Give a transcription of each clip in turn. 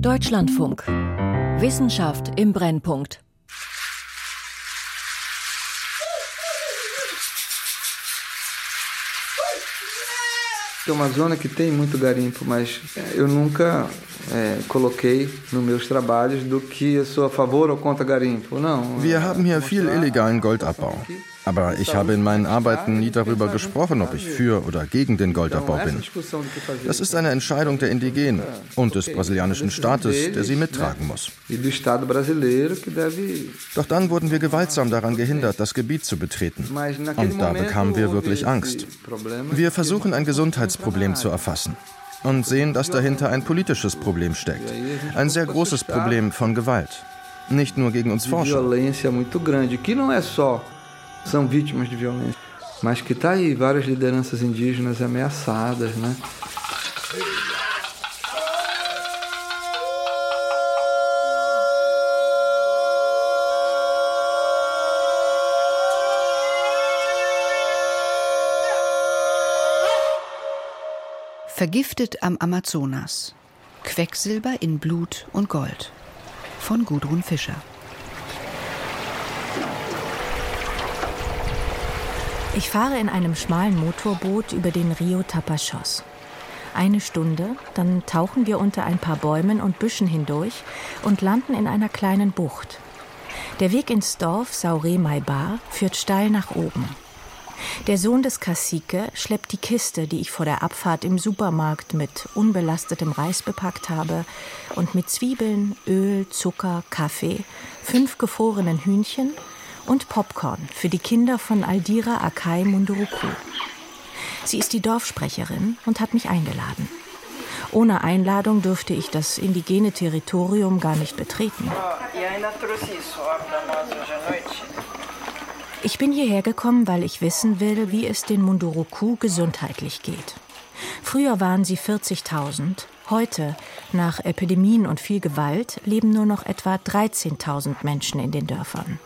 Deutschlandfunk. Wissenschaft im Brennpunkt. É uma zona que tem muito garimpo, mas eu nunca é, coloquei nos meus trabalhos do que eu sou a favor ou contra garimpo. Não. Wir haben hier viel illegalen Goldabbau. Aber ich habe in meinen Arbeiten nie darüber gesprochen, ob ich für oder gegen den Goldabbau bin. Das ist eine Entscheidung der Indigenen und des brasilianischen Staates, der sie mittragen muss. Doch dann wurden wir gewaltsam daran gehindert, das Gebiet zu betreten. Und da bekamen wir wirklich Angst. Wir versuchen ein Gesundheitsproblem zu erfassen und sehen, dass dahinter ein politisches Problem steckt. Ein sehr großes Problem von Gewalt. Nicht nur gegen uns Forscher são vítimas de violência. Mas que está aí várias lideranças indígenas ameaçadas, né? Vergiftet am Amazonas. Quecksilber in Blut und Gold. Von Gudrun Fischer. Ich fahre in einem schmalen Motorboot über den Rio Tapachos. Eine Stunde, dann tauchen wir unter ein paar Bäumen und Büschen hindurch und landen in einer kleinen Bucht. Der Weg ins Dorf Saure Maibar führt steil nach oben. Der Sohn des Cacique schleppt die Kiste, die ich vor der Abfahrt im Supermarkt mit unbelastetem Reis bepackt habe und mit Zwiebeln, Öl, Zucker, Kaffee, fünf gefrorenen Hühnchen und Popcorn für die Kinder von Aldira Akai Munduruku. Sie ist die Dorfsprecherin und hat mich eingeladen. Ohne Einladung dürfte ich das indigene Territorium gar nicht betreten. Ich bin hierher gekommen, weil ich wissen will, wie es den Munduruku gesundheitlich geht. Früher waren sie 40.000. Heute, nach Epidemien und viel Gewalt, leben nur noch etwa 13.000 Menschen in den Dörfern.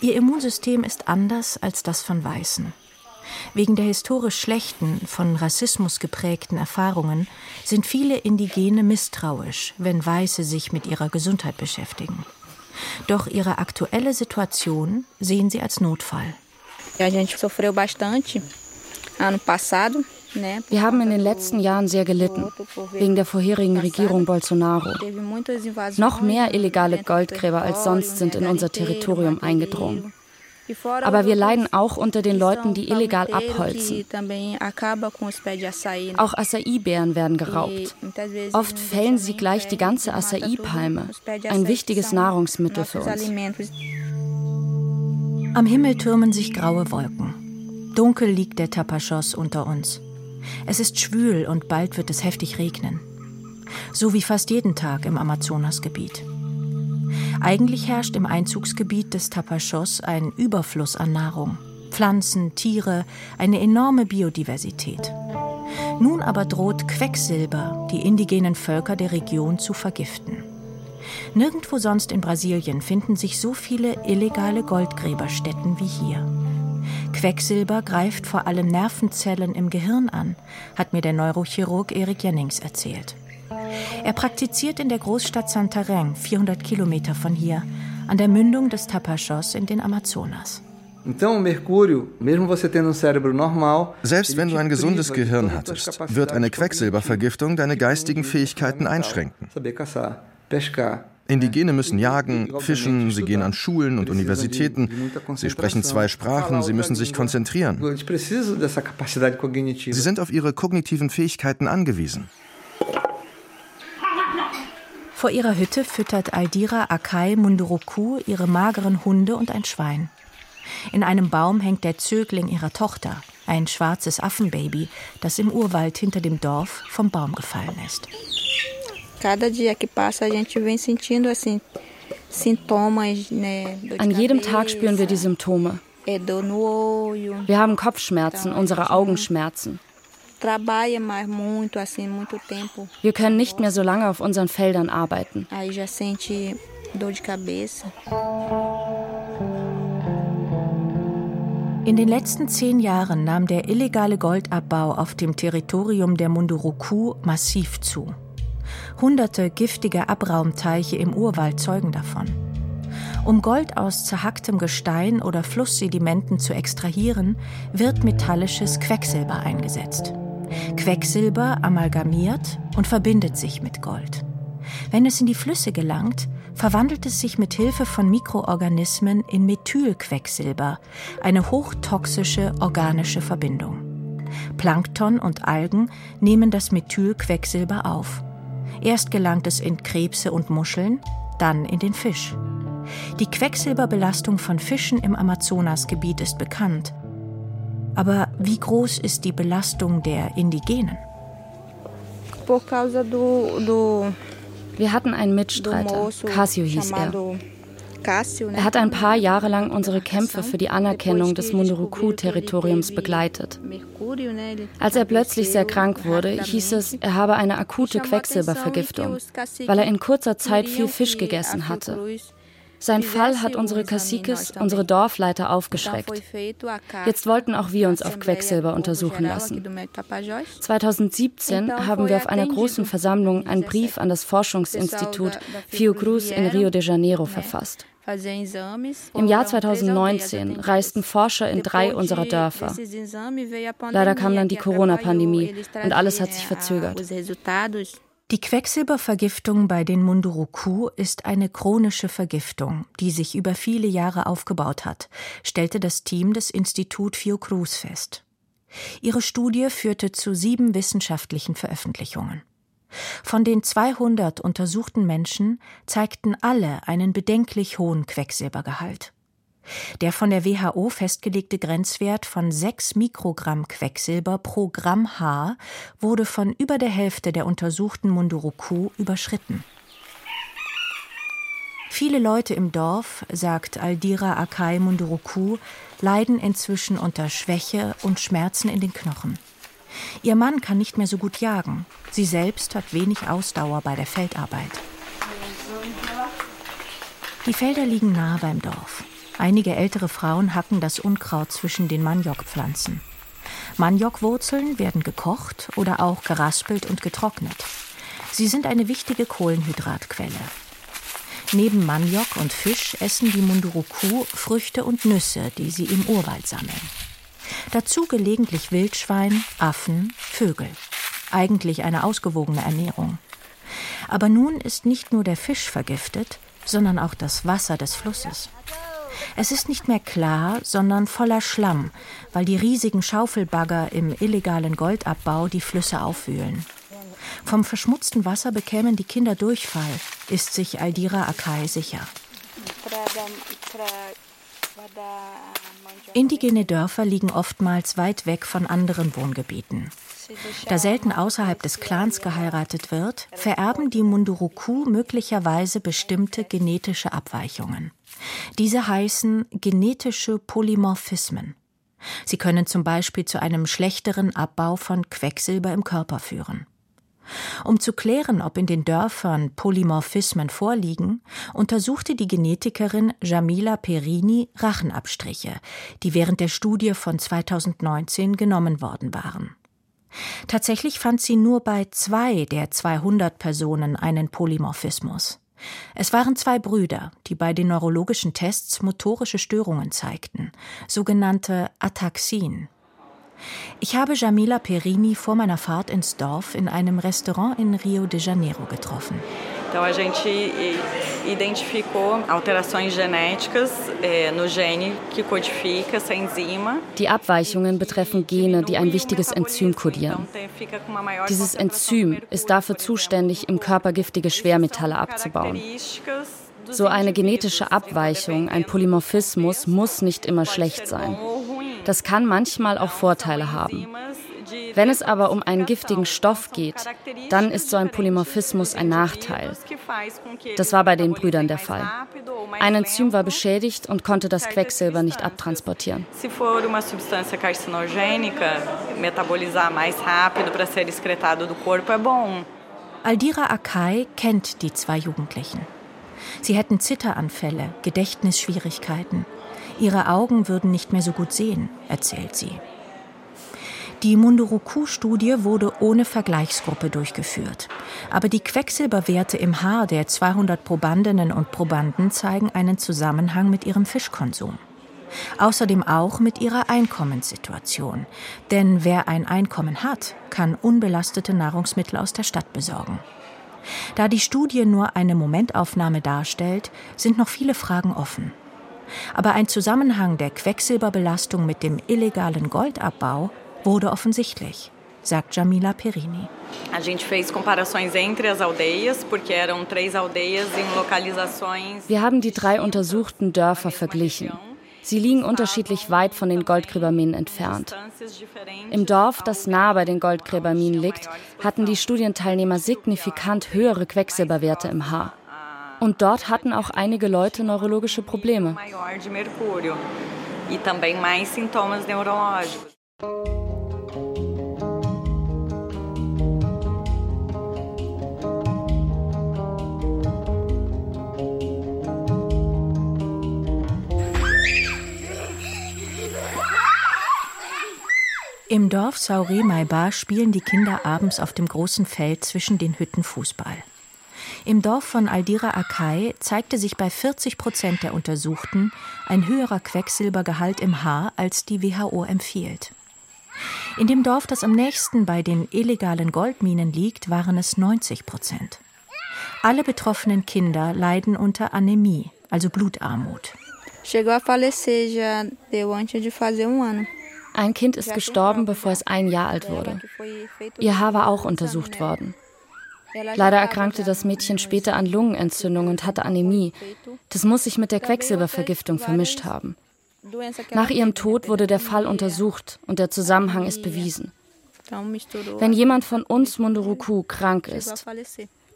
Ihr Immunsystem ist anders als das von Weißen. Wegen der historisch schlechten, von Rassismus geprägten Erfahrungen sind viele Indigene misstrauisch, wenn Weiße sich mit ihrer Gesundheit beschäftigen. Doch ihre aktuelle Situation sehen sie als Notfall. A gente sofreu bastante ano passado wir haben in den letzten Jahren sehr gelitten, wegen der vorherigen Regierung Bolsonaro. Noch mehr illegale Goldgräber als sonst sind in unser Territorium eingedrungen. Aber wir leiden auch unter den Leuten, die illegal abholzen. Auch Acai-Beeren werden geraubt. Oft fällen sie gleich die ganze Acai-Palme, ein wichtiges Nahrungsmittel für uns. Am Himmel türmen sich graue Wolken. Dunkel liegt der Tapachos unter uns. Es ist schwül und bald wird es heftig regnen. So wie fast jeden Tag im Amazonasgebiet. Eigentlich herrscht im Einzugsgebiet des Tapachos ein Überfluss an Nahrung. Pflanzen, Tiere, eine enorme Biodiversität. Nun aber droht Quecksilber die indigenen Völker der Region zu vergiften. Nirgendwo sonst in Brasilien finden sich so viele illegale Goldgräberstätten wie hier. Quecksilber greift vor allem Nervenzellen im Gehirn an, hat mir der Neurochirurg Erik Jennings erzählt. Er praktiziert in der Großstadt Santarém, 400 Kilometer von hier, an der Mündung des Tapachos in den Amazonas. Selbst wenn du ein gesundes Gehirn hattest, wird eine Quecksilbervergiftung deine geistigen Fähigkeiten einschränken. Indigene müssen jagen, fischen, sie gehen an Schulen und Universitäten, sie sprechen zwei Sprachen, sie müssen sich konzentrieren. Sie sind auf ihre kognitiven Fähigkeiten angewiesen. Vor ihrer Hütte füttert Aldira Akai Munduruku ihre mageren Hunde und ein Schwein. In einem Baum hängt der Zögling ihrer Tochter, ein schwarzes Affenbaby, das im Urwald hinter dem Dorf vom Baum gefallen ist. Cada dia que passa a gente vem sentindo assim Sintomas, né, An jedem Tag spüren wir die Symptome. Wir haben Kopfschmerzen, unsere Augen schmerzen. Wir können nicht mehr so lange auf unseren Feldern arbeiten. In den letzten zehn Jahren nahm der illegale Goldabbau auf dem Territorium der Munduruku massiv zu. Hunderte giftige Abraumteiche im Urwald zeugen davon. Um Gold aus zerhacktem Gestein oder Flusssedimenten zu extrahieren, wird metallisches Quecksilber eingesetzt. Quecksilber amalgamiert und verbindet sich mit Gold. Wenn es in die Flüsse gelangt, verwandelt es sich mit Hilfe von Mikroorganismen in Methylquecksilber, eine hochtoxische organische Verbindung. Plankton und Algen nehmen das Methylquecksilber auf. Erst gelangt es in Krebse und Muscheln, dann in den Fisch. Die Quecksilberbelastung von Fischen im Amazonasgebiet ist bekannt. Aber wie groß ist die Belastung der Indigenen? Wir hatten einen Mitstreiter, Cassio hieß er. Er hat ein paar Jahre lang unsere Kämpfe für die Anerkennung des Munduruku-Territoriums begleitet. Als er plötzlich sehr krank wurde, hieß es, er habe eine akute Quecksilbervergiftung, weil er in kurzer Zeit viel Fisch gegessen hatte. Sein Fall hat unsere Caciques, unsere Dorfleiter aufgeschreckt. Jetzt wollten auch wir uns auf Quecksilber untersuchen lassen. 2017 haben wir auf einer großen Versammlung einen Brief an das Forschungsinstitut Fiocruz in Rio de Janeiro verfasst. Im Jahr 2019 reisten Forscher in drei unserer Dörfer. Leider kam dann die Corona-Pandemie und alles hat sich verzögert. Die Quecksilbervergiftung bei den Munduruku ist eine chronische Vergiftung, die sich über viele Jahre aufgebaut hat, stellte das Team des Institut Fiocruz fest. Ihre Studie führte zu sieben wissenschaftlichen Veröffentlichungen. Von den 200 untersuchten Menschen zeigten alle einen bedenklich hohen Quecksilbergehalt. Der von der WHO festgelegte Grenzwert von 6 Mikrogramm Quecksilber pro Gramm Haar wurde von über der Hälfte der untersuchten Munduruku überschritten. Viele Leute im Dorf, sagt Aldira Akai Munduruku, leiden inzwischen unter Schwäche und Schmerzen in den Knochen. Ihr Mann kann nicht mehr so gut jagen. Sie selbst hat wenig Ausdauer bei der Feldarbeit. Die Felder liegen nahe beim Dorf. Einige ältere Frauen hacken das Unkraut zwischen den Maniokpflanzen. Maniokwurzeln werden gekocht oder auch geraspelt und getrocknet. Sie sind eine wichtige Kohlenhydratquelle. Neben Maniok und Fisch essen die Munduruku Früchte und Nüsse, die sie im Urwald sammeln. Dazu gelegentlich Wildschwein, Affen, Vögel. Eigentlich eine ausgewogene Ernährung. Aber nun ist nicht nur der Fisch vergiftet, sondern auch das Wasser des Flusses. Es ist nicht mehr klar, sondern voller Schlamm, weil die riesigen Schaufelbagger im illegalen Goldabbau die Flüsse aufwühlen. Vom verschmutzten Wasser bekämen die Kinder Durchfall, ist sich Aldira Akai sicher. Indigene Dörfer liegen oftmals weit weg von anderen Wohngebieten. Da selten außerhalb des Clans geheiratet wird, vererben die Munduruku möglicherweise bestimmte genetische Abweichungen. Diese heißen genetische Polymorphismen. Sie können zum Beispiel zu einem schlechteren Abbau von Quecksilber im Körper führen. Um zu klären, ob in den Dörfern Polymorphismen vorliegen, untersuchte die Genetikerin Jamila Perini Rachenabstriche, die während der Studie von 2019 genommen worden waren. Tatsächlich fand sie nur bei zwei der 200 Personen einen Polymorphismus. Es waren zwei Brüder, die bei den neurologischen Tests motorische Störungen zeigten, sogenannte Ataxien. Ich habe Jamila Perini vor meiner Fahrt ins Dorf in einem Restaurant in Rio de Janeiro getroffen. Então a gente identificou alterações genéticas no gene que codifica essa enzima. Die Abweichungen betreffen Gene, die ein wichtiges Enzym kodieren. Dieses Enzym ist dafür zuständig, im Körper giftige Schwermetalle abzubauen. So eine genetische Abweichung, ein Polymorphismus muss nicht immer schlecht sein. Das kann manchmal auch Vorteile haben. Wenn es aber um einen giftigen Stoff geht, dann ist so ein Polymorphismus ein Nachteil. Das war bei den Brüdern der Fall. Ein Enzym war beschädigt und konnte das Quecksilber nicht abtransportieren. Aldira Akai kennt die zwei Jugendlichen. Sie hätten Zitteranfälle, Gedächtnisschwierigkeiten. Ihre Augen würden nicht mehr so gut sehen, erzählt sie. Die Munduruku-Studie wurde ohne Vergleichsgruppe durchgeführt. Aber die Quecksilberwerte im Haar der 200 Probandinnen und Probanden zeigen einen Zusammenhang mit ihrem Fischkonsum. Außerdem auch mit ihrer Einkommenssituation. Denn wer ein Einkommen hat, kann unbelastete Nahrungsmittel aus der Stadt besorgen. Da die Studie nur eine Momentaufnahme darstellt, sind noch viele Fragen offen. Aber ein Zusammenhang der Quecksilberbelastung mit dem illegalen Goldabbau wurde offensichtlich, sagt Jamila Perini. Wir haben die drei untersuchten Dörfer verglichen. Sie liegen unterschiedlich weit von den Goldgräberminen entfernt. Im Dorf, das nah bei den Goldgräberminen liegt, hatten die Studienteilnehmer signifikant höhere Quecksilberwerte im Haar. Und dort hatten auch einige Leute neurologische Probleme. E. Im Dorf Saure Maiba spielen die Kinder abends auf dem großen Feld zwischen den Hütten Fußball. Im Dorf von Aldira Akai zeigte sich bei 40 Prozent der Untersuchten ein höherer Quecksilbergehalt im Haar, als die WHO empfiehlt. In dem Dorf, das am nächsten bei den illegalen Goldminen liegt, waren es 90 Prozent. Alle betroffenen Kinder leiden unter Anämie, also Blutarmut. Ein Kind ist gestorben, bevor es ein Jahr alt wurde. Ihr Haar war auch untersucht worden. Leider erkrankte das Mädchen später an Lungenentzündung und hatte Anämie. Das muss sich mit der Quecksilbervergiftung vermischt haben. Nach ihrem Tod wurde der Fall untersucht und der Zusammenhang ist bewiesen. Wenn jemand von uns Munduruku krank ist,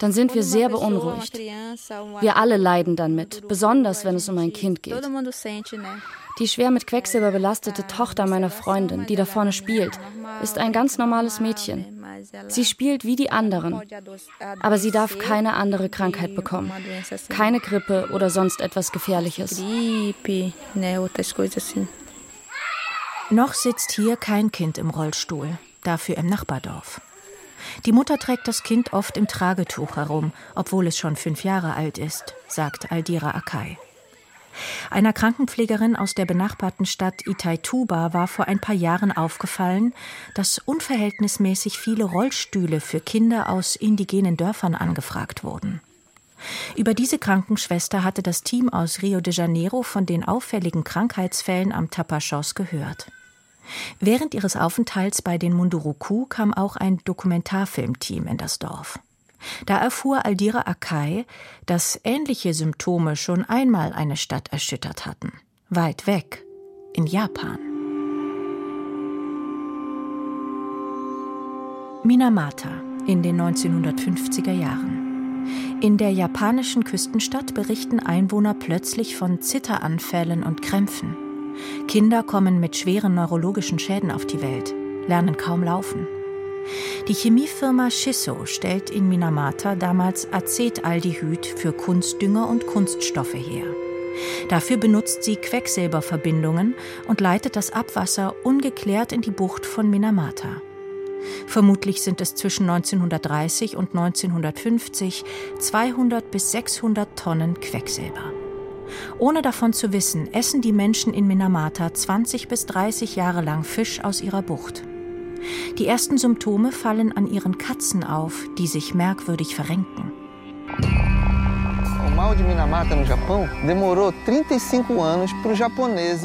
dann sind wir sehr beunruhigt. Wir alle leiden dann mit, besonders wenn es um ein Kind geht. Die schwer mit Quecksilber belastete Tochter meiner Freundin, die da vorne spielt, ist ein ganz normales Mädchen. Sie spielt wie die anderen, aber sie darf keine andere Krankheit bekommen. Keine Grippe oder sonst etwas Gefährliches. Noch sitzt hier kein Kind im Rollstuhl, dafür im Nachbardorf. Die Mutter trägt das Kind oft im Tragetuch herum, obwohl es schon fünf Jahre alt ist, sagt Aldira Akai. Einer Krankenpflegerin aus der benachbarten Stadt Itaituba war vor ein paar Jahren aufgefallen, dass unverhältnismäßig viele Rollstühle für Kinder aus indigenen Dörfern angefragt wurden. Über diese Krankenschwester hatte das Team aus Rio de Janeiro von den auffälligen Krankheitsfällen am Tapachos gehört. Während ihres Aufenthalts bei den Munduruku kam auch ein Dokumentarfilmteam in das Dorf. Da erfuhr Aldira Akai, dass ähnliche Symptome schon einmal eine Stadt erschüttert hatten. Weit weg, in Japan. Minamata in den 1950er Jahren. In der japanischen Küstenstadt berichten Einwohner plötzlich von Zitteranfällen und Krämpfen. Kinder kommen mit schweren neurologischen Schäden auf die Welt, lernen kaum laufen. Die Chemiefirma Shisso stellt in Minamata damals Acetaldehyd für Kunstdünger und Kunststoffe her. Dafür benutzt sie Quecksilberverbindungen und leitet das Abwasser ungeklärt in die Bucht von Minamata. Vermutlich sind es zwischen 1930 und 1950 200 bis 600 Tonnen Quecksilber. Ohne davon zu wissen, essen die Menschen in Minamata 20 bis 30 Jahre lang Fisch aus ihrer Bucht. Die ersten Symptome fallen an ihren Katzen auf, die sich merkwürdig verrenken.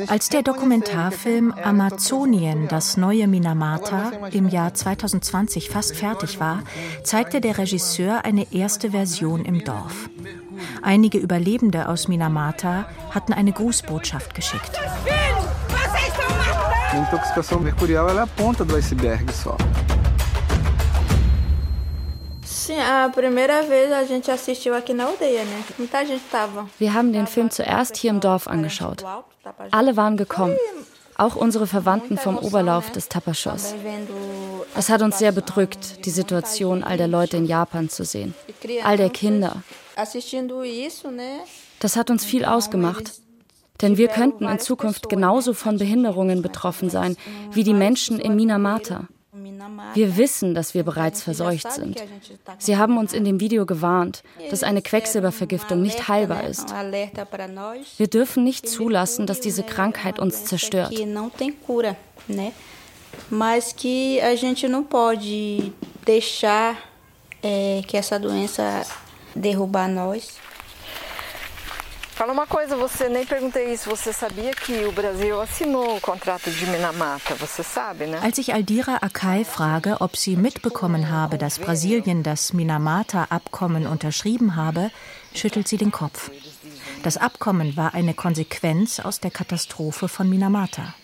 Als der Dokumentarfilm Amazonien, das neue Minamata, im Jahr 2020 fast fertig war, zeigte der Regisseur eine erste Version im Dorf. Einige Überlebende aus Minamata hatten eine Grußbotschaft geschickt. A intoxicação mercurial é a ponta do iceberg só. Wir haben den Film zuerst hier im Dorf angeschaut. Alle waren gekommen, auch unsere Verwandten vom Oberlauf des Tapachos. Es hat uns sehr bedrückt, die Situation all der Leute in Japan zu sehen, all der Kinder. Das hat uns viel ausgemacht. Denn wir könnten in Zukunft genauso von Behinderungen betroffen sein wie die Menschen in Minamata. Wir wissen, dass wir bereits verseucht sind. Sie haben uns in dem Video gewarnt, dass eine Quecksilbervergiftung nicht heilbar ist. Wir dürfen nicht zulassen, dass diese Krankheit uns zerstört. Mas que a gente não pode deixar que essa doença derrubar nós. Fala uma coisa, você nem perguntei isso. Você sabia que o Brasil assinou o contrato de Minamata? Você sabe, né? Als ich Aldira Akai frage, ob sie mitbekommen habe, dass Brasilien das Minamata-Abkommen unterschrieben habe, schüttelt sie den Kopf. Das Abkommen war eine Konsequenz aus der Katastrophe von Minamata.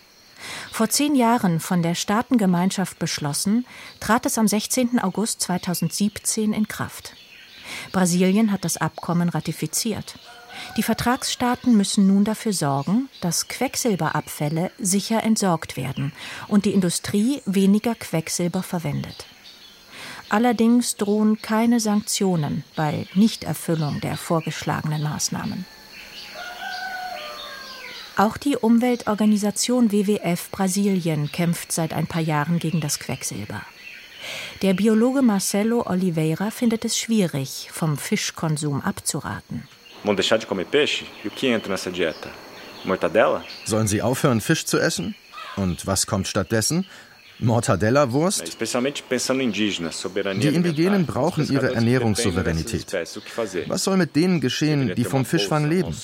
Vor zehn Jahren von der Staatengemeinschaft beschlossen, trat es am 16. August 2017 in Kraft. Brasilien hat das Abkommen ratifiziert. Die Vertragsstaaten müssen nun dafür sorgen, dass Quecksilberabfälle sicher entsorgt werden und die Industrie weniger Quecksilber verwendet. Allerdings drohen keine Sanktionen bei Nichterfüllung der vorgeschlagenen Maßnahmen. Auch die Umweltorganisation WWF Brasilien kämpft seit ein paar Jahren gegen das Quecksilber. Der Biologe Marcelo Oliveira findet es schwierig, vom Fischkonsum abzuraten. E? Sollen sie aufhören, Fisch zu essen? Und was kommt stattdessen? Mortadella-Wurst? Die Indigenen brauchen ihre Ernährungssouveränität. Was soll mit denen geschehen, die vom Fischfang leben?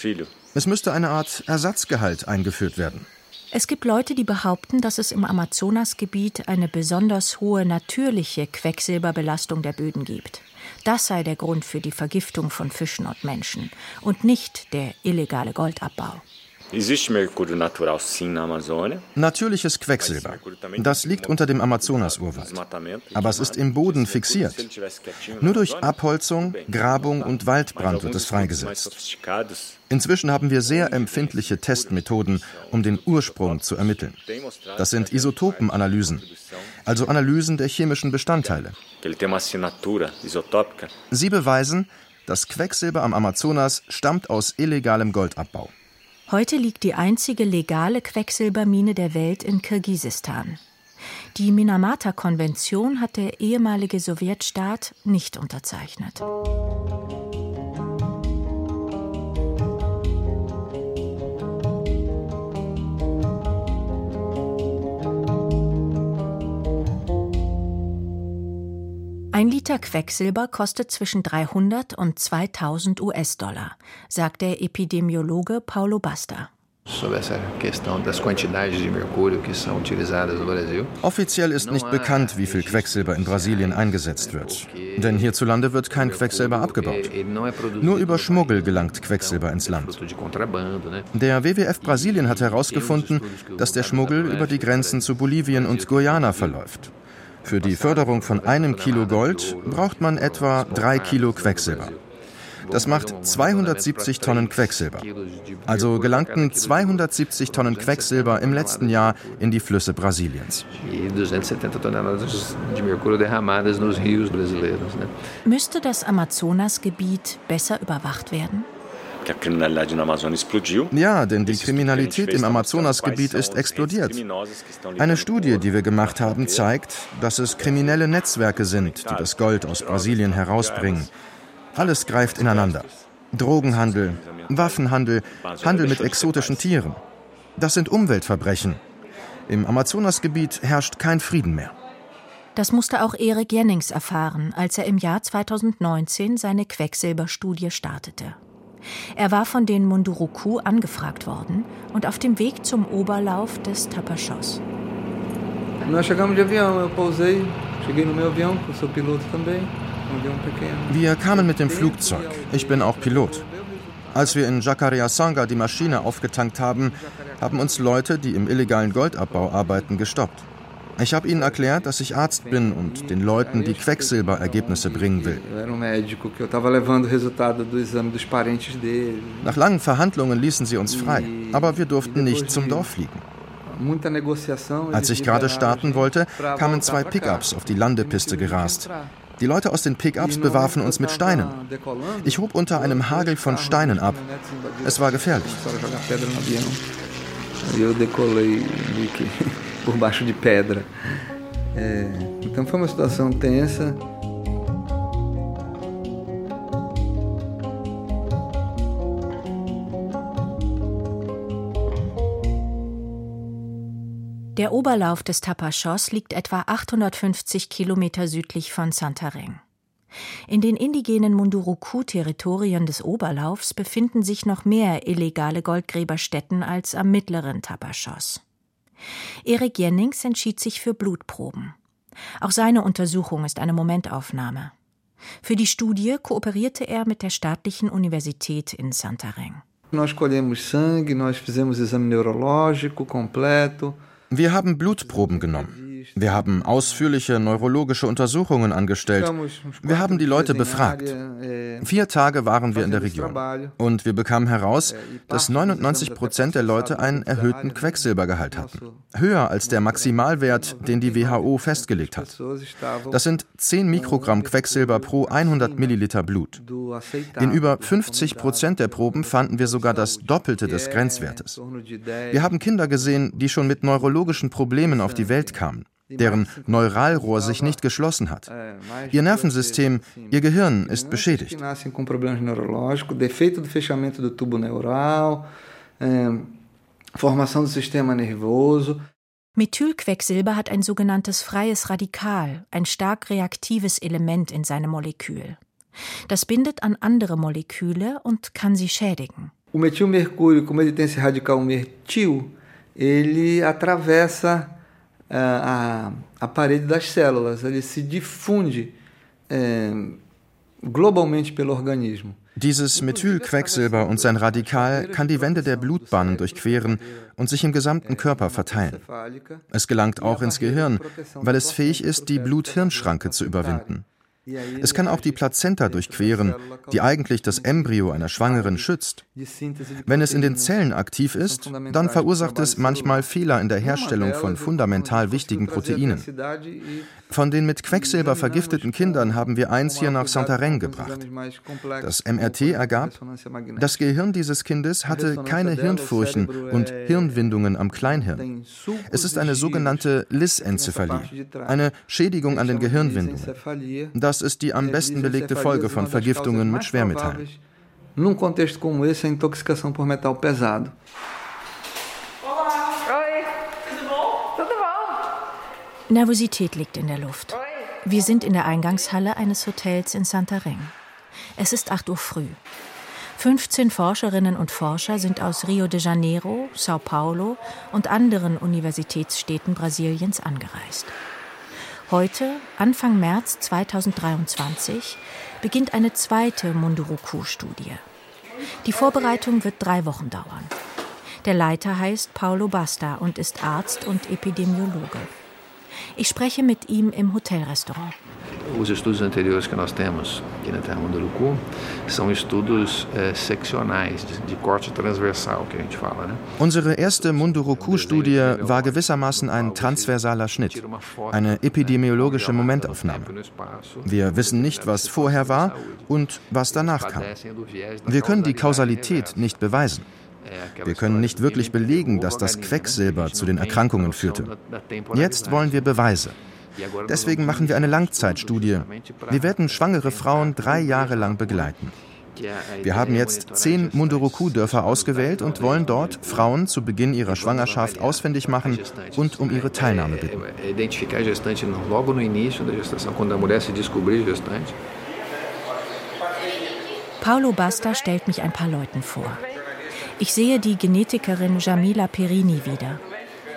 Es müsste eine Art Ersatzgehalt eingeführt werden. Es gibt Leute, die behaupten, dass es im Amazonasgebiet eine besonders hohe natürliche Quecksilberbelastung der Böden gibt. Das sei der Grund für die Vergiftung von Fischen und Menschen und nicht der illegale Goldabbau. Natürliches Quecksilber. Das liegt unter dem Amazonas-Urwald. Aber es ist im Boden fixiert. Nur durch Abholzung, Grabung und Waldbrand wird es freigesetzt. Inzwischen haben wir sehr empfindliche Testmethoden, um den Ursprung zu ermitteln. Das sind Isotopenanalysen, also Analysen der chemischen Bestandteile. Sie beweisen, das Quecksilber am Amazonas stammt aus illegalem Goldabbau. Heute liegt die einzige legale Quecksilbermine der Welt in Kirgisistan. Die Minamata-Konvention hat der ehemalige Sowjetstaat nicht unterzeichnet. Ein Liter Quecksilber kostet zwischen 300 und 2000 US-Dollar, sagt der Epidemiologe Paulo Basta. Offiziell ist nicht bekannt, wie viel Quecksilber in Brasilien eingesetzt wird. Denn hierzulande wird kein Quecksilber abgebaut. Nur über Schmuggel gelangt Quecksilber ins Land. Der WWF Brasilien hat herausgefunden, dass der Schmuggel über die Grenzen zu Bolivien und Guyana verläuft. Für die Förderung von einem Kilo Gold braucht man etwa drei Kilo Quecksilber. Das macht 270 Tonnen Quecksilber. Also gelangten 270 Tonnen Quecksilber im letzten Jahr in die Flüsse Brasiliens. Müsste das Amazonasgebiet besser überwacht werden? Ja, denn die Kriminalität im Amazonasgebiet ist explodiert. Eine Studie, die wir gemacht haben, zeigt, dass es kriminelle Netzwerke sind, die das Gold aus Brasilien herausbringen. Alles greift ineinander. Drogenhandel, Waffenhandel, Handel mit exotischen Tieren. Das sind Umweltverbrechen. Im Amazonasgebiet herrscht kein Frieden mehr. Das musste auch Erik Jennings erfahren, als er im Jahr 2019 seine Quecksilberstudie startete. Er war von den Munduruku angefragt worden und auf dem Weg zum Oberlauf des Tapachos. Wir kamen mit dem Flugzeug. Ich bin auch Pilot. Als wir in Jacareasanga die Maschine aufgetankt haben, haben uns Leute, die im illegalen Goldabbau arbeiten, gestoppt. Ich habe ihnen erklärt, dass ich Arzt bin und den Leuten die Quecksilberergebnisse bringen will. Nach langen Verhandlungen ließen sie uns frei, aber wir durften nicht zum Dorf fliegen. Als ich gerade starten wollte, kamen zwei Pickups auf die Landepiste gerast. Die Leute aus den Pickups bewarfen uns mit Steinen. Ich hob unter einem Hagel von Steinen ab. Es war gefährlich. Eu decolei por baixo de pedra. Então foi uma situação tensa. Der Oberlauf des Tapachos liegt etwa 850 Kilometer südlich von Santarém. In den indigenen Munduruku-Territorien des Oberlaufs befinden sich noch mehr illegale Goldgräberstätten als am mittleren Tapachos. Erik Jennings entschied sich für Blutproben. Auch seine Untersuchung ist eine Momentaufnahme. Für die Studie kooperierte er mit der staatlichen Universität in Santarém. Wir haben Blutproben genommen. Wir haben ausführliche neurologische Untersuchungen angestellt. Wir haben die Leute befragt. Vier Tage waren wir in der Region. Und wir bekamen heraus, dass 99 Prozent der Leute einen erhöhten Quecksilbergehalt hatten. Höher als der Maximalwert, den die WHO festgelegt hat. Das sind 10 Mikrogramm Quecksilber pro 100 Milliliter Blut. In über 50 Prozent der Proben fanden wir sogar das Doppelte des Grenzwertes. Wir haben Kinder gesehen, die schon mit neurologischen Problemen auf die Welt kamen deren Neuralrohr sich nicht geschlossen hat. Ihr Nervensystem, ihr Gehirn ist beschädigt. Methylquecksilber hat ein sogenanntes freies Radikal, ein stark reaktives Element in seinem Molekül. Das bindet an andere Moleküle und kann sie schädigen. O metilmercúrio, como ele tem esse radical metil, ele atravessa a, a parede das células, ele se difunde é, globalmente pelo organismo. Dieses Methylquecksilber und sein Radikal kann die Wände der Blutbahnen durchqueren und sich im gesamten Körper verteilen. Es gelangt auch ins Gehirn, weil es fähig ist, die Blut-Hirn-Schranke zu überwinden. Es kann auch die Plazenta durchqueren, die eigentlich das Embryo einer Schwangeren schützt. Wenn es in den Zellen aktiv ist, dann verursacht es manchmal Fehler in der Herstellung von fundamental wichtigen Proteinen. Von den mit Quecksilber vergifteten Kindern haben wir eins hier nach Santarém gebracht. Das MRT ergab, das Gehirn dieses Kindes hatte keine Hirnfurchen und Hirnwindungen am Kleinhirn. Es ist eine sogenannte Lis-Enzephalie, eine Schädigung an den Gehirnwindungen. Das ist die am besten belegte Folge von Vergiftungen mit Schwermetallen. Num contexto como esse, a intoxicação por metal pesado. Nervosität liegt in der Luft. Wir sind in der Eingangshalle eines Hotels in Santarém. Es ist 8 Uhr früh. 15 Forscherinnen und Forscher sind aus Rio de Janeiro, Sao Paulo und anderen Universitätsstädten Brasiliens angereist. Heute, Anfang März 2023, beginnt eine zweite Munduruku-Studie. Die Vorbereitung wird drei Wochen dauern. Der Leiter heißt Paulo Basta und ist Arzt und Epidemiologe. Ich spreche mit ihm im Hotelrestaurant. Os estudos anteriores que nós temos aqui na Terra Munduruku são estudos eh, seccionais, de, corte transversal, que a gente fala. Né? Unsere erste Munduruku-Studie war gewissermaßen ein transversaler Schnitt, eine epidemiologische Momentaufnahme. Wir wissen nicht, was vorher war und was danach kam. Wir können die Kausalität nicht beweisen. Wir können nicht wirklich belegen, dass das Quecksilber zu den Erkrankungen führte. Jetzt wollen wir Beweise. Deswegen machen wir eine Langzeitstudie. Wir werden schwangere Frauen drei Jahre lang begleiten. Wir haben jetzt zehn Munduruku-Dörfer ausgewählt und wollen dort Frauen zu Beginn ihrer Schwangerschaft ausfindig machen und um ihre Teilnahme bitten. Paulo Basta stellt mich ein paar Leuten vor. Ich sehe die Genetikerin Jamila Perini wieder.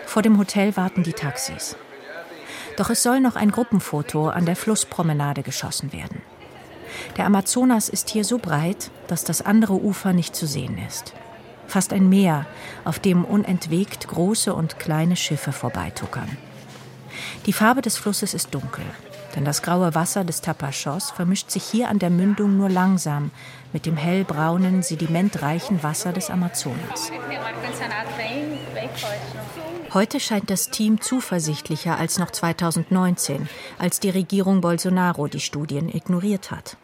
Vor dem Hotel warten die Taxis. Doch es soll noch ein Gruppenfoto an der Flusspromenade geschossen werden. Der Amazonas ist hier so breit, dass das andere Ufer nicht zu sehen ist. Fast ein Meer, auf dem unentwegt große und kleine Schiffe vorbeituckern. Die Farbe des Flusses ist dunkel. Denn das graue Wasser des Tapachos vermischt sich hier an der Mündung nur langsam mit dem hellbraunen, sedimentreichen Wasser des Amazonas. Heute scheint das Team zuversichtlicher als noch 2019, als die Regierung Bolsonaro die Studien ignoriert hat.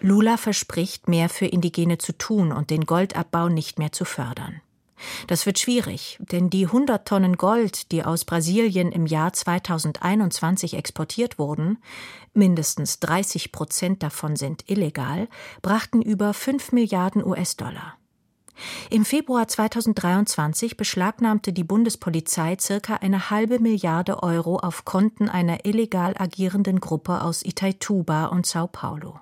Lula verspricht, mehr für Indigene zu tun und den Goldabbau nicht mehr zu fördern. Das wird schwierig, denn die 100 Tonnen Gold, die aus Brasilien im Jahr 2021 exportiert wurden, mindestens 30 Prozent davon sind illegal, brachten über 5 Milliarden US-Dollar. Im Februar 2023 beschlagnahmte die Bundespolizei circa eine halbe Milliarde Euro auf Konten einer illegal agierenden Gruppe aus Itaituba und Sao Paulo.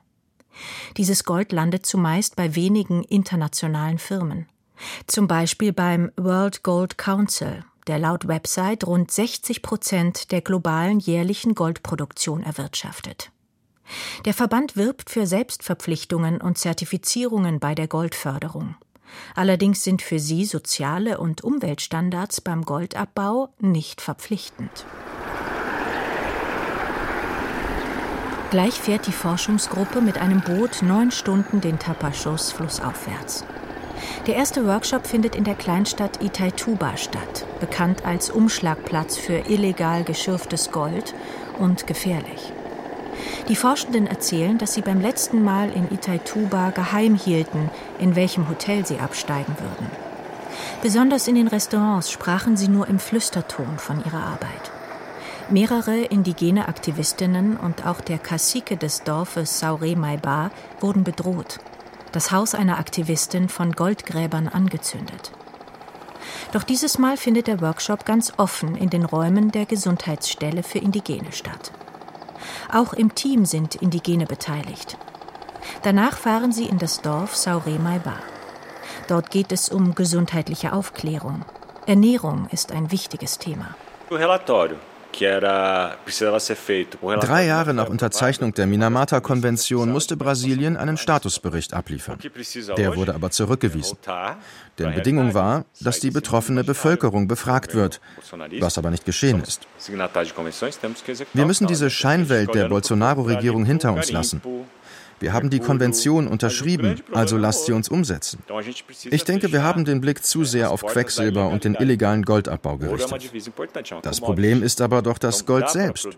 Dieses Gold landet zumeist bei wenigen internationalen Firmen. Zum Beispiel beim World Gold Council, der laut Website rund 60 Prozent der globalen jährlichen Goldproduktion erwirtschaftet. Der Verband wirbt für Selbstverpflichtungen und Zertifizierungen bei der Goldförderung. Allerdings sind für sie soziale und Umweltstandards beim Goldabbau nicht verpflichtend. Gleich fährt die Forschungsgruppe mit einem Boot neun Stunden den Tapachos flussaufwärts. Der erste Workshop findet in der Kleinstadt Itaituba statt, bekannt als Umschlagplatz für illegal geschürftes Gold und gefährlich. Die Forschenden erzählen, dass sie beim letzten Mal in Itaituba geheim hielten, in welchem Hotel sie absteigen würden. Besonders in den Restaurants sprachen sie nur im Flüsterton von ihrer Arbeit. Mehrere indigene Aktivistinnen und auch der Cacique des Dorfes Saure Maiba wurden bedroht das Haus einer Aktivistin von Goldgräbern angezündet. Doch dieses Mal findet der Workshop ganz offen in den Räumen der Gesundheitsstelle für Indigene statt. Auch im Team sind Indigene beteiligt. Danach fahren sie in das Dorf Saure Maiba. Dort geht es um gesundheitliche Aufklärung. Ernährung ist ein wichtiges Thema. Drei Jahre nach Unterzeichnung der Minamata-Konvention musste Brasilien einen Statusbericht abliefern. Der wurde aber zurückgewiesen. Denn Bedingung war, dass die betroffene Bevölkerung befragt wird, was aber nicht geschehen ist. Wir müssen diese Scheinwelt der Bolsonaro-Regierung hinter uns lassen. Wir haben die Konvention unterschrieben, also lasst sie uns umsetzen. Ich denke, wir haben den Blick zu sehr auf Quecksilber und den illegalen Goldabbau gerichtet. Das Problem ist aber doch das Gold selbst.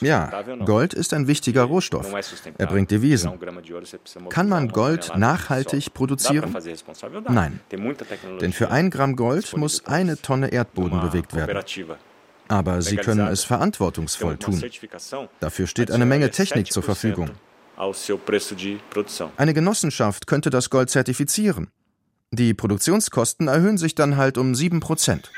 Ja, Gold ist ein wichtiger Rohstoff. Er bringt Devisen. Kann man Gold nachhaltig produzieren? Nein. Denn für ein Gramm Gold muss eine Tonne Erdboden bewegt werden. Aber Sie können es verantwortungsvoll tun. Dafür steht eine Menge Technik zur Verfügung Eine Genossenschaft könnte das Gold zertifizieren. Die Produktionskosten erhöhen sich dann halt um 7 Prozent.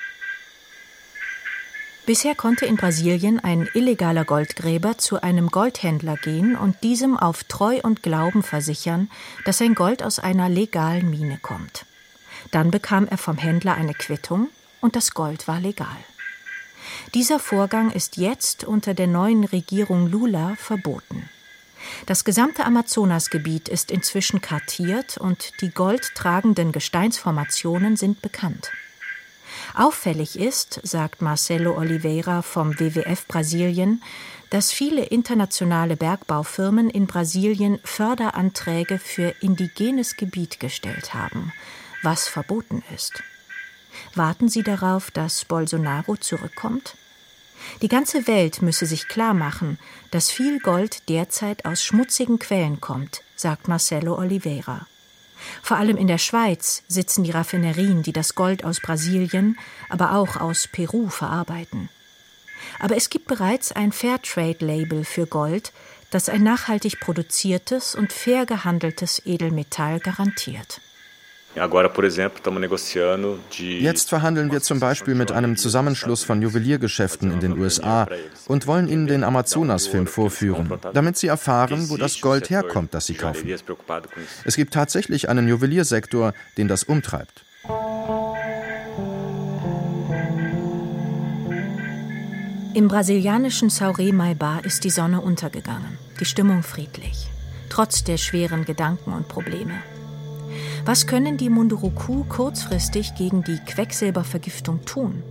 Bisher konnte in Brasilien ein illegaler Goldgräber zu einem Goldhändler gehen und diesem auf Treu und Glauben versichern, dass sein Gold aus einer legalen Mine kommt. Dann bekam er vom Händler eine Quittung und das Gold war legal. Dieser Vorgang ist jetzt unter der neuen Regierung Lula verboten. Das gesamte Amazonasgebiet ist inzwischen kartiert und die goldtragenden Gesteinsformationen sind bekannt. Auffällig ist, sagt Marcelo Oliveira vom WWF Brasilien, dass viele internationale Bergbaufirmen in Brasilien Förderanträge für indigenes Gebiet gestellt haben, was verboten ist. Warten Sie darauf, dass Bolsonaro zurückkommt? Die ganze Welt müsse sich klar machen, dass viel Gold derzeit aus schmutzigen Quellen kommt, sagt Marcelo Oliveira. Vor allem in der Schweiz sitzen die Raffinerien, die das Gold aus Brasilien, aber auch aus Peru verarbeiten. Aber es gibt bereits ein Fairtrade-Label für Gold, das ein nachhaltig produziertes und fair gehandeltes Edelmetall garantiert. Jetzt verhandeln wir zum Beispiel mit einem Zusammenschluss von Juweliergeschäften in den USA und wollen ihnen den Amazonas-Film vorführen, damit sie erfahren, wo das Gold herkommt, das sie kaufen. Es gibt tatsächlich einen Juweliersektor, den das umtreibt. Im brasilianischen Saure Maiba ist die Sonne untergegangen, die Stimmung friedlich, trotz der schweren Gedanken und Probleme. Was können die Munduruku kurzfristig gegen die Quecksilbervergiftung tun?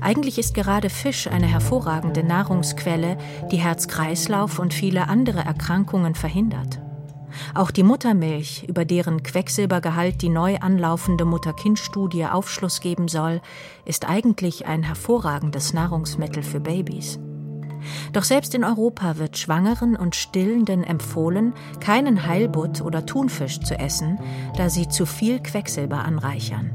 Eigentlich ist gerade Fisch eine hervorragende Nahrungsquelle, die Herz-Kreislauf und viele andere Erkrankungen verhindert. Auch die Muttermilch, über deren Quecksilbergehalt die neu anlaufende Mutter-Kind-Studie Aufschluss geben soll, ist eigentlich ein hervorragendes Nahrungsmittel für Babys. Doch selbst in Europa wird Schwangeren und Stillenden empfohlen, keinen Heilbutt oder Thunfisch zu essen, da sie zu viel Quecksilber anreichern.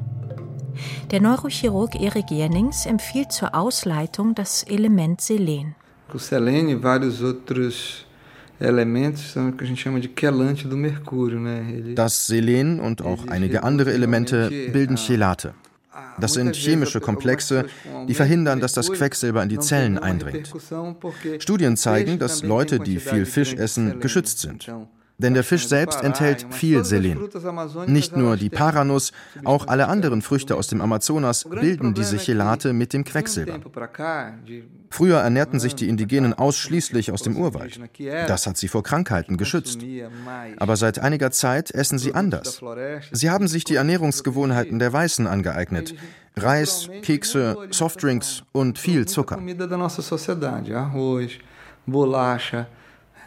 Der Neurochirurg Erik Jennings empfiehlt zur Ausleitung das Element Selen. O e vários outros elementos são o que a gente chama de quelante do mercúrio, né? Das Selen und auch einige andere Elemente bilden Chelate. Das sind chemische Komplexe, die verhindern, dass das Quecksilber in die Zellen eindringt. Studien zeigen, dass Leute, die viel Fisch essen, geschützt sind. Denn der Fisch selbst enthält viel Selen. Nicht nur die Paranuss, auch alle anderen Früchte aus dem Amazonas bilden diese Chelate mit dem Quecksilber. Früher ernährten sich die Indigenen ausschließlich aus dem Urwald. Das hat sie vor Krankheiten geschützt. Aber seit einiger Zeit essen sie anders. Sie haben sich die Ernährungsgewohnheiten der Weißen angeeignet. Reis, Kekse, Softdrinks und viel Zucker.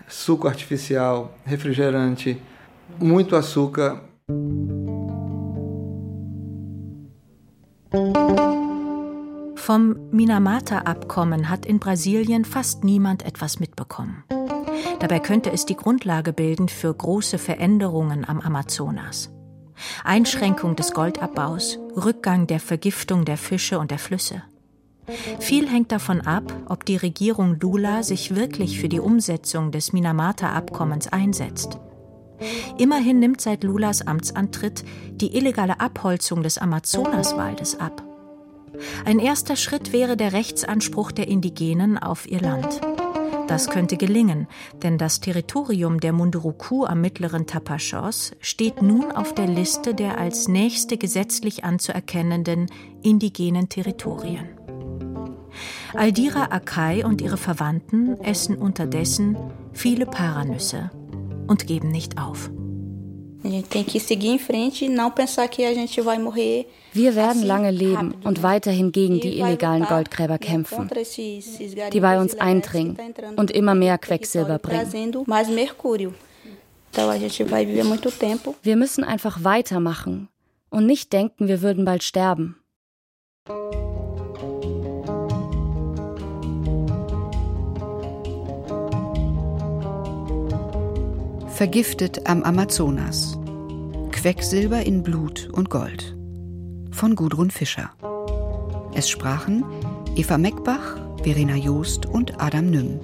Suco artificial, refrigerante, muito açúcar. Vom Minamata-Abkommen hat in Brasilien fast niemand etwas mitbekommen. Dabei könnte es die Grundlage bilden für große Veränderungen am Amazonas. Einschränkung des Goldabbaus, Rückgang der Vergiftung der Fische und der Flüsse. Viel hängt davon ab, ob die Regierung Lula sich wirklich für die Umsetzung des Minamata-Abkommens einsetzt. Immerhin nimmt seit Lulas Amtsantritt die illegale Abholzung des Amazonaswaldes ab. Ein erster Schritt wäre der Rechtsanspruch der Indigenen auf ihr Land. Das könnte gelingen, denn das Territorium der Munduruku am mittleren Tapachos steht nun auf der Liste der als nächste gesetzlich anzuerkennenden indigenen Territorien. Aldira Akai und ihre Verwandten essen unterdessen viele Paranüsse und geben nicht auf. Wir werden lange leben und weiterhin gegen die illegalen Goldgräber kämpfen, die bei uns eindringen und immer mehr Quecksilber bringen. Wir müssen einfach weitermachen und nicht denken, wir würden bald sterben. Vergiftet am Amazonas. Quecksilber in Blut und Gold. Von Gudrun Fischer. Es sprachen Eva Meckbach, Verena Joost und Adam Nümm.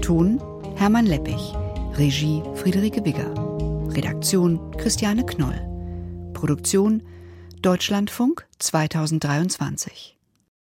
Ton Hermann Leppich. Regie Friederike Bigger. Redaktion Christiane Knoll. Produktion Deutschlandfunk 2023.